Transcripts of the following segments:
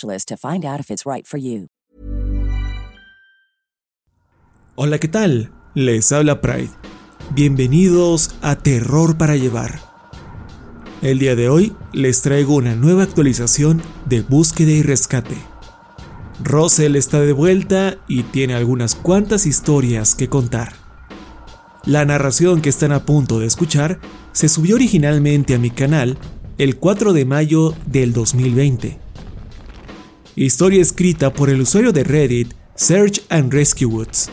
to find out if it's right. Hola, ¿qué tal? Les habla Pride. Bienvenidos a Terror para Llevar. El día de hoy les traigo una nueva actualización de búsqueda y rescate. Russell está de vuelta y tiene algunas cuantas historias que contar. La narración que están a punto de escuchar se subió originalmente a mi canal el 4 de mayo del 2020 Historia escrita por el usuario de Reddit Search and Rescue Woods.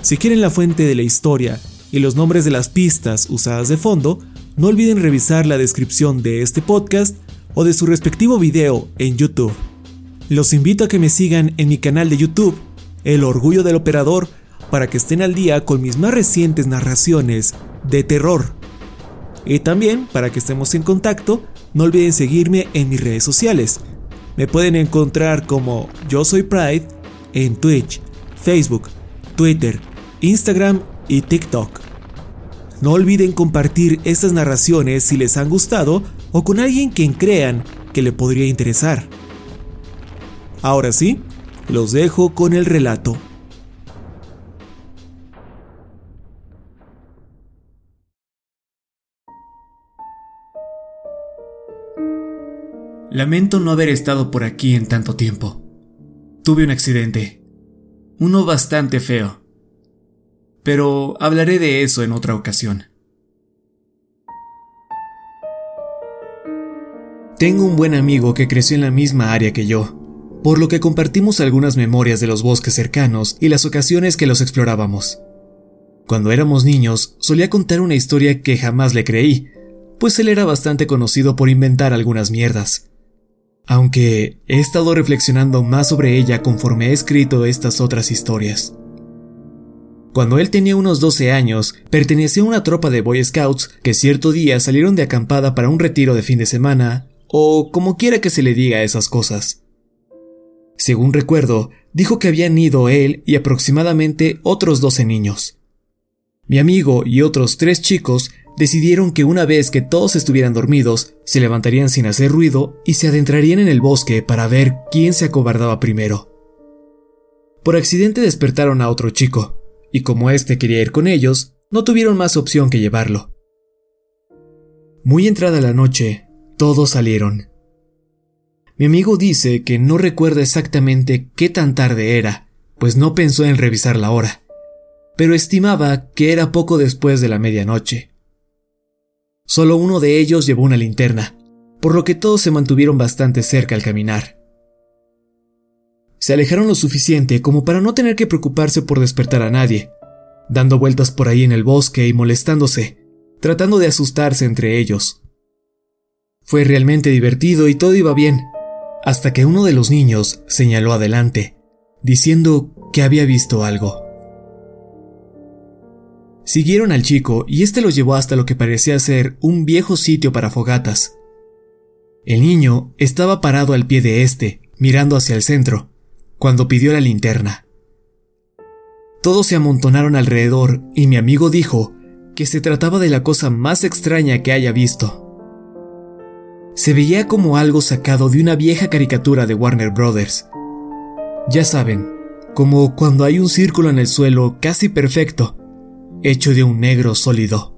Si quieren la fuente de la historia y los nombres de las pistas usadas de fondo, no olviden revisar la descripción de este podcast o de su respectivo video en YouTube. Los invito a que me sigan en mi canal de YouTube, El Orgullo del Operador, para que estén al día con mis más recientes narraciones de terror. Y también, para que estemos en contacto, no olviden seguirme en mis redes sociales. Me pueden encontrar como Yo Soy Pride en Twitch, Facebook, Twitter, Instagram y TikTok. No olviden compartir estas narraciones si les han gustado o con alguien quien crean que le podría interesar. Ahora sí, los dejo con el relato. Lamento no haber estado por aquí en tanto tiempo. Tuve un accidente. Uno bastante feo. Pero hablaré de eso en otra ocasión. Tengo un buen amigo que creció en la misma área que yo, por lo que compartimos algunas memorias de los bosques cercanos y las ocasiones que los explorábamos. Cuando éramos niños, solía contar una historia que jamás le creí, pues él era bastante conocido por inventar algunas mierdas aunque he estado reflexionando más sobre ella conforme he escrito estas otras historias. Cuando él tenía unos 12 años, pertenecía a una tropa de Boy Scouts que cierto día salieron de acampada para un retiro de fin de semana, o como quiera que se le diga esas cosas. Según recuerdo, dijo que habían ido él y aproximadamente otros 12 niños. Mi amigo y otros tres chicos decidieron que una vez que todos estuvieran dormidos, se levantarían sin hacer ruido y se adentrarían en el bosque para ver quién se acobardaba primero. Por accidente despertaron a otro chico, y como éste quería ir con ellos, no tuvieron más opción que llevarlo. Muy entrada la noche, todos salieron. Mi amigo dice que no recuerda exactamente qué tan tarde era, pues no pensó en revisar la hora, pero estimaba que era poco después de la medianoche. Solo uno de ellos llevó una linterna, por lo que todos se mantuvieron bastante cerca al caminar. Se alejaron lo suficiente como para no tener que preocuparse por despertar a nadie, dando vueltas por ahí en el bosque y molestándose, tratando de asustarse entre ellos. Fue realmente divertido y todo iba bien, hasta que uno de los niños señaló adelante, diciendo que había visto algo. Siguieron al chico y este los llevó hasta lo que parecía ser un viejo sitio para fogatas. El niño estaba parado al pie de este, mirando hacia el centro, cuando pidió la linterna. Todos se amontonaron alrededor y mi amigo dijo que se trataba de la cosa más extraña que haya visto. Se veía como algo sacado de una vieja caricatura de Warner Brothers. Ya saben, como cuando hay un círculo en el suelo casi perfecto hecho de un negro sólido.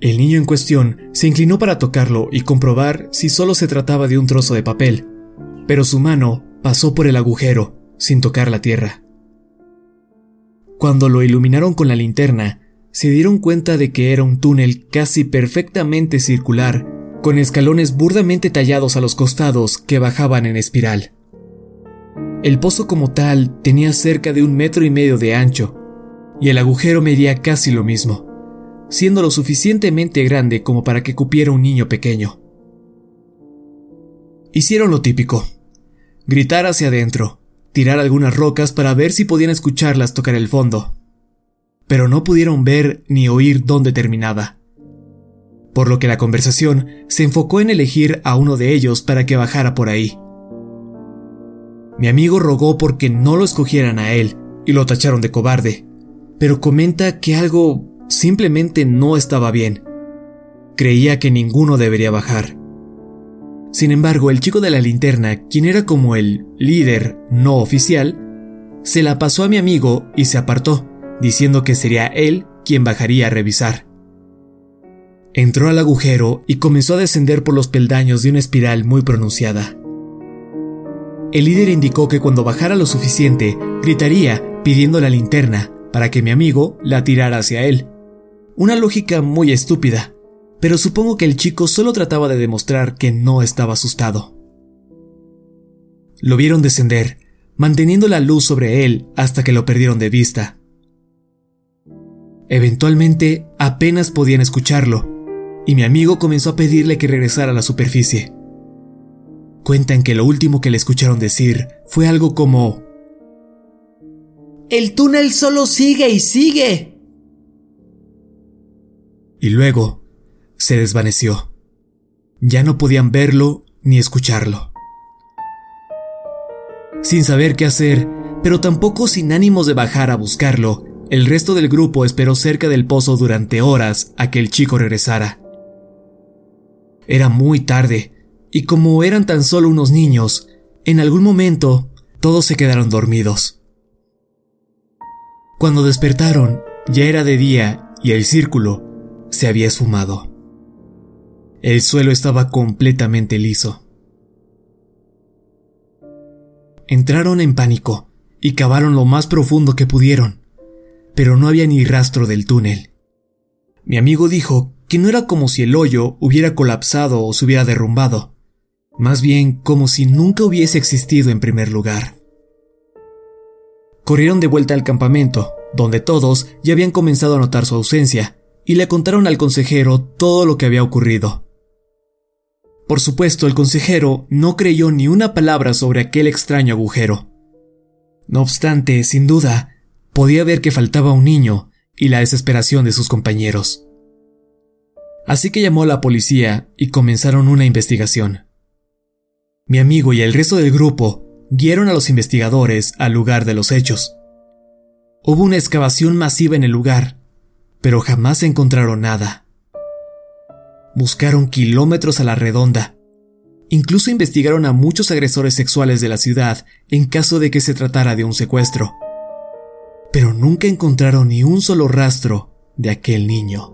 El niño en cuestión se inclinó para tocarlo y comprobar si solo se trataba de un trozo de papel, pero su mano pasó por el agujero sin tocar la tierra. Cuando lo iluminaron con la linterna, se dieron cuenta de que era un túnel casi perfectamente circular, con escalones burdamente tallados a los costados que bajaban en espiral. El pozo como tal tenía cerca de un metro y medio de ancho, y el agujero medía casi lo mismo, siendo lo suficientemente grande como para que cupiera un niño pequeño. Hicieron lo típico, gritar hacia adentro, tirar algunas rocas para ver si podían escucharlas tocar el fondo, pero no pudieron ver ni oír dónde terminaba. Por lo que la conversación se enfocó en elegir a uno de ellos para que bajara por ahí. Mi amigo rogó porque no lo escogieran a él y lo tacharon de cobarde, pero comenta que algo simplemente no estaba bien. Creía que ninguno debería bajar. Sin embargo, el chico de la linterna, quien era como el líder no oficial, se la pasó a mi amigo y se apartó, diciendo que sería él quien bajaría a revisar. Entró al agujero y comenzó a descender por los peldaños de una espiral muy pronunciada. El líder indicó que cuando bajara lo suficiente, gritaría pidiendo la linterna para que mi amigo la tirara hacia él. Una lógica muy estúpida, pero supongo que el chico solo trataba de demostrar que no estaba asustado. Lo vieron descender, manteniendo la luz sobre él hasta que lo perdieron de vista. Eventualmente apenas podían escucharlo, y mi amigo comenzó a pedirle que regresara a la superficie. Cuentan que lo último que le escucharon decir fue algo como... El túnel solo sigue y sigue. Y luego se desvaneció. Ya no podían verlo ni escucharlo. Sin saber qué hacer, pero tampoco sin ánimos de bajar a buscarlo, el resto del grupo esperó cerca del pozo durante horas a que el chico regresara. Era muy tarde, y como eran tan solo unos niños, en algún momento todos se quedaron dormidos. Cuando despertaron, ya era de día y el círculo se había esfumado. El suelo estaba completamente liso. Entraron en pánico y cavaron lo más profundo que pudieron, pero no había ni rastro del túnel. Mi amigo dijo que no era como si el hoyo hubiera colapsado o se hubiera derrumbado, más bien como si nunca hubiese existido en primer lugar. Corrieron de vuelta al campamento, donde todos ya habían comenzado a notar su ausencia, y le contaron al consejero todo lo que había ocurrido. Por supuesto, el consejero no creyó ni una palabra sobre aquel extraño agujero. No obstante, sin duda, podía ver que faltaba un niño y la desesperación de sus compañeros. Así que llamó a la policía y comenzaron una investigación. Mi amigo y el resto del grupo guiaron a los investigadores al lugar de los hechos. Hubo una excavación masiva en el lugar, pero jamás encontraron nada. Buscaron kilómetros a la redonda. Incluso investigaron a muchos agresores sexuales de la ciudad en caso de que se tratara de un secuestro. Pero nunca encontraron ni un solo rastro de aquel niño.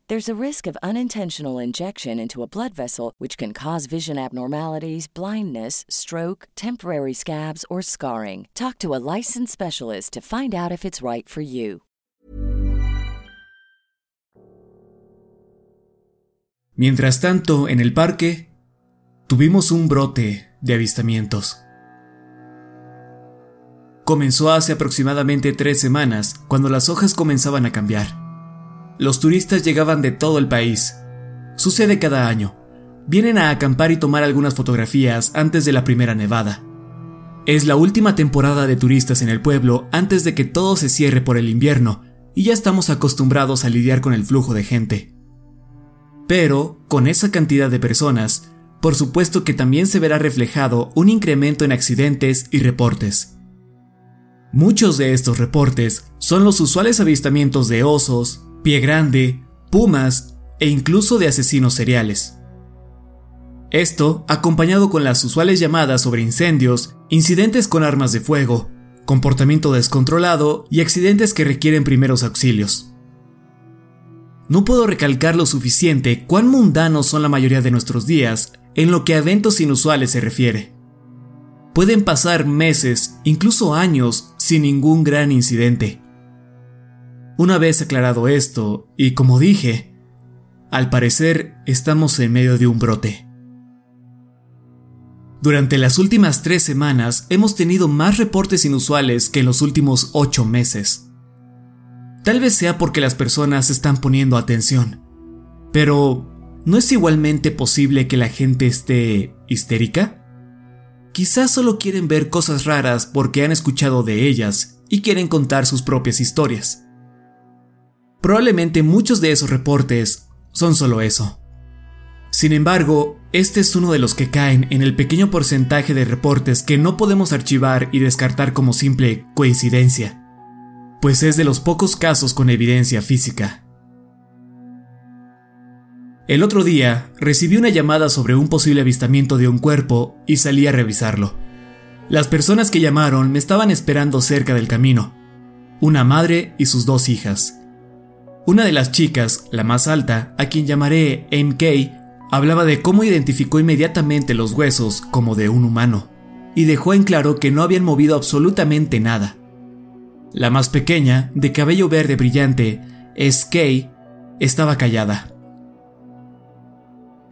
There's a risk of unintentional injection into a blood vessel, which can cause vision abnormalities, blindness, stroke, temporary scabs, or scarring. Talk to a licensed specialist to find out if it's right for you. Mientras tanto, en el parque, tuvimos un brote de avistamientos. Comenzó hace aproximadamente tres semanas, cuando las hojas comenzaban a cambiar los turistas llegaban de todo el país. Sucede cada año. Vienen a acampar y tomar algunas fotografías antes de la primera nevada. Es la última temporada de turistas en el pueblo antes de que todo se cierre por el invierno y ya estamos acostumbrados a lidiar con el flujo de gente. Pero, con esa cantidad de personas, por supuesto que también se verá reflejado un incremento en accidentes y reportes. Muchos de estos reportes son los usuales avistamientos de osos, pie grande, pumas e incluso de asesinos seriales. Esto acompañado con las usuales llamadas sobre incendios, incidentes con armas de fuego, comportamiento descontrolado y accidentes que requieren primeros auxilios. No puedo recalcar lo suficiente cuán mundanos son la mayoría de nuestros días en lo que a eventos inusuales se refiere. Pueden pasar meses, incluso años, sin ningún gran incidente. Una vez aclarado esto, y como dije, al parecer estamos en medio de un brote. Durante las últimas tres semanas hemos tenido más reportes inusuales que en los últimos ocho meses. Tal vez sea porque las personas están poniendo atención. Pero, ¿no es igualmente posible que la gente esté histérica? Quizás solo quieren ver cosas raras porque han escuchado de ellas y quieren contar sus propias historias. Probablemente muchos de esos reportes son solo eso. Sin embargo, este es uno de los que caen en el pequeño porcentaje de reportes que no podemos archivar y descartar como simple coincidencia, pues es de los pocos casos con evidencia física. El otro día recibí una llamada sobre un posible avistamiento de un cuerpo y salí a revisarlo. Las personas que llamaron me estaban esperando cerca del camino, una madre y sus dos hijas. Una de las chicas, la más alta, a quien llamaré MK, hablaba de cómo identificó inmediatamente los huesos como de un humano, y dejó en claro que no habían movido absolutamente nada. La más pequeña, de cabello verde brillante, Skay, estaba callada.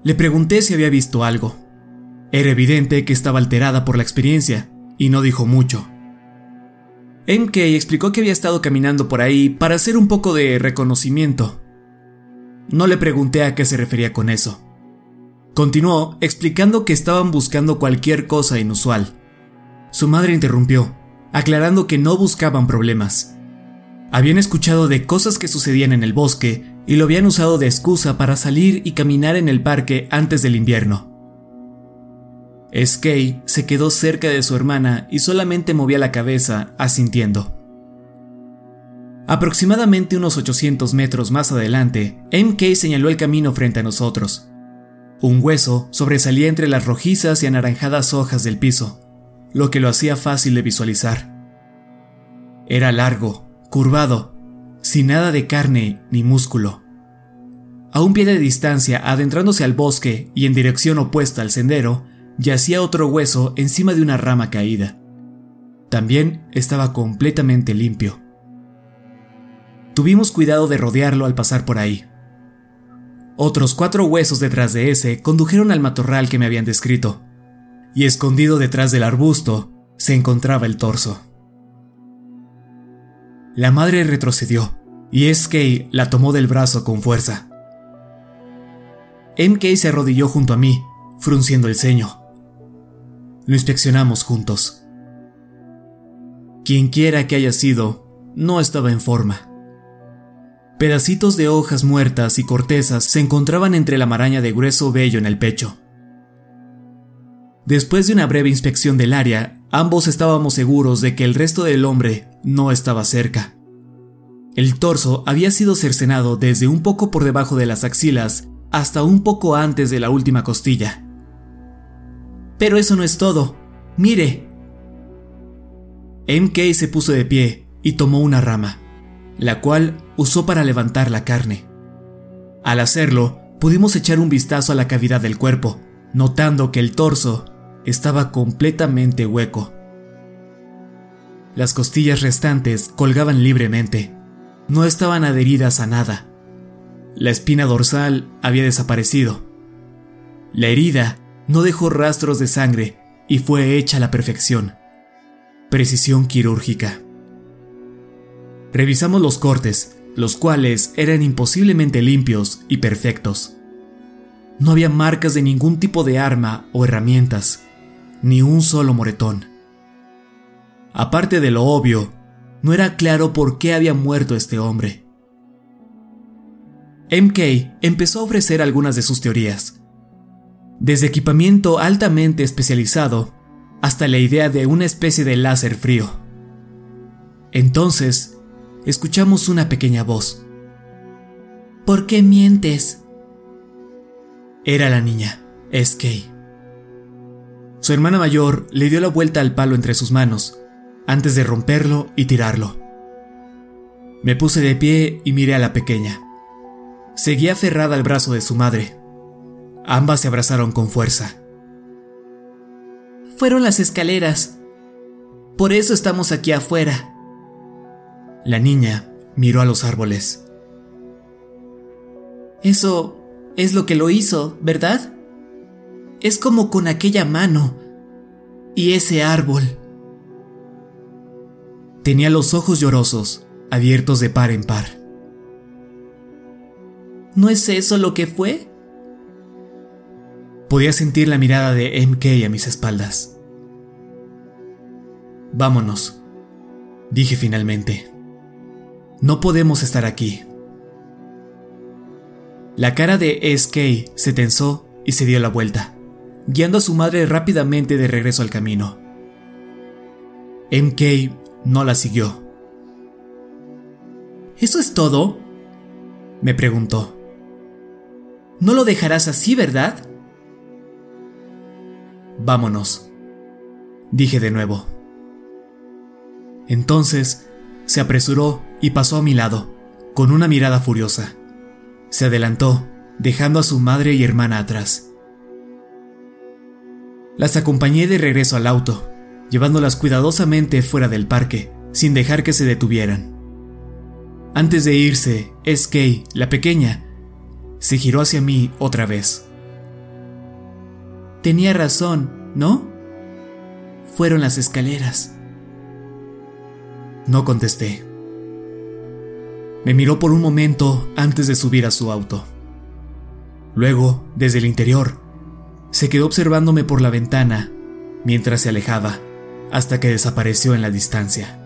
Le pregunté si había visto algo. Era evidente que estaba alterada por la experiencia, y no dijo mucho. MK explicó que había estado caminando por ahí para hacer un poco de reconocimiento. No le pregunté a qué se refería con eso. Continuó explicando que estaban buscando cualquier cosa inusual. Su madre interrumpió, aclarando que no buscaban problemas. Habían escuchado de cosas que sucedían en el bosque y lo habían usado de excusa para salir y caminar en el parque antes del invierno. Skay se quedó cerca de su hermana y solamente movía la cabeza asintiendo. Aproximadamente unos 800 metros más adelante, MK señaló el camino frente a nosotros. Un hueso sobresalía entre las rojizas y anaranjadas hojas del piso, lo que lo hacía fácil de visualizar. Era largo, curvado, sin nada de carne ni músculo. A un pie de distancia, adentrándose al bosque y en dirección opuesta al sendero, yacía otro hueso encima de una rama caída. También estaba completamente limpio. Tuvimos cuidado de rodearlo al pasar por ahí. Otros cuatro huesos detrás de ese condujeron al matorral que me habían descrito, y escondido detrás del arbusto se encontraba el torso. La madre retrocedió, y SK la tomó del brazo con fuerza. MK se arrodilló junto a mí, frunciendo el ceño. Lo inspeccionamos juntos. Quien quiera que haya sido, no estaba en forma. Pedacitos de hojas muertas y cortezas se encontraban entre la maraña de grueso vello en el pecho. Después de una breve inspección del área, ambos estábamos seguros de que el resto del hombre no estaba cerca. El torso había sido cercenado desde un poco por debajo de las axilas hasta un poco antes de la última costilla. Pero eso no es todo. Mire. MK se puso de pie y tomó una rama la cual usó para levantar la carne. Al hacerlo, pudimos echar un vistazo a la cavidad del cuerpo, notando que el torso estaba completamente hueco. Las costillas restantes colgaban libremente, no estaban adheridas a nada. La espina dorsal había desaparecido. La herida no dejó rastros de sangre y fue hecha a la perfección. Precisión quirúrgica. Revisamos los cortes, los cuales eran imposiblemente limpios y perfectos. No había marcas de ningún tipo de arma o herramientas, ni un solo moretón. Aparte de lo obvio, no era claro por qué había muerto este hombre. MK empezó a ofrecer algunas de sus teorías, desde equipamiento altamente especializado hasta la idea de una especie de láser frío. Entonces, escuchamos una pequeña voz. ¿Por qué mientes? Era la niña, SK. Su hermana mayor le dio la vuelta al palo entre sus manos, antes de romperlo y tirarlo. Me puse de pie y miré a la pequeña. Seguía aferrada al brazo de su madre. Ambas se abrazaron con fuerza. Fueron las escaleras. Por eso estamos aquí afuera. La niña miró a los árboles. Eso es lo que lo hizo, ¿verdad? Es como con aquella mano y ese árbol. Tenía los ojos llorosos, abiertos de par en par. ¿No es eso lo que fue? Podía sentir la mirada de MK a mis espaldas. Vámonos, dije finalmente. No podemos estar aquí. La cara de SK se tensó y se dio la vuelta, guiando a su madre rápidamente de regreso al camino. MK no la siguió. ¿Eso es todo? me preguntó. No lo dejarás así, ¿verdad? Vámonos, dije de nuevo. Entonces se apresuró y pasó a mi lado, con una mirada furiosa. Se adelantó, dejando a su madre y hermana atrás. Las acompañé de regreso al auto, llevándolas cuidadosamente fuera del parque, sin dejar que se detuvieran. Antes de irse, SK, la pequeña, se giró hacia mí otra vez. Tenía razón, ¿no? Fueron las escaleras. No contesté. Me miró por un momento antes de subir a su auto. Luego, desde el interior, se quedó observándome por la ventana mientras se alejaba hasta que desapareció en la distancia.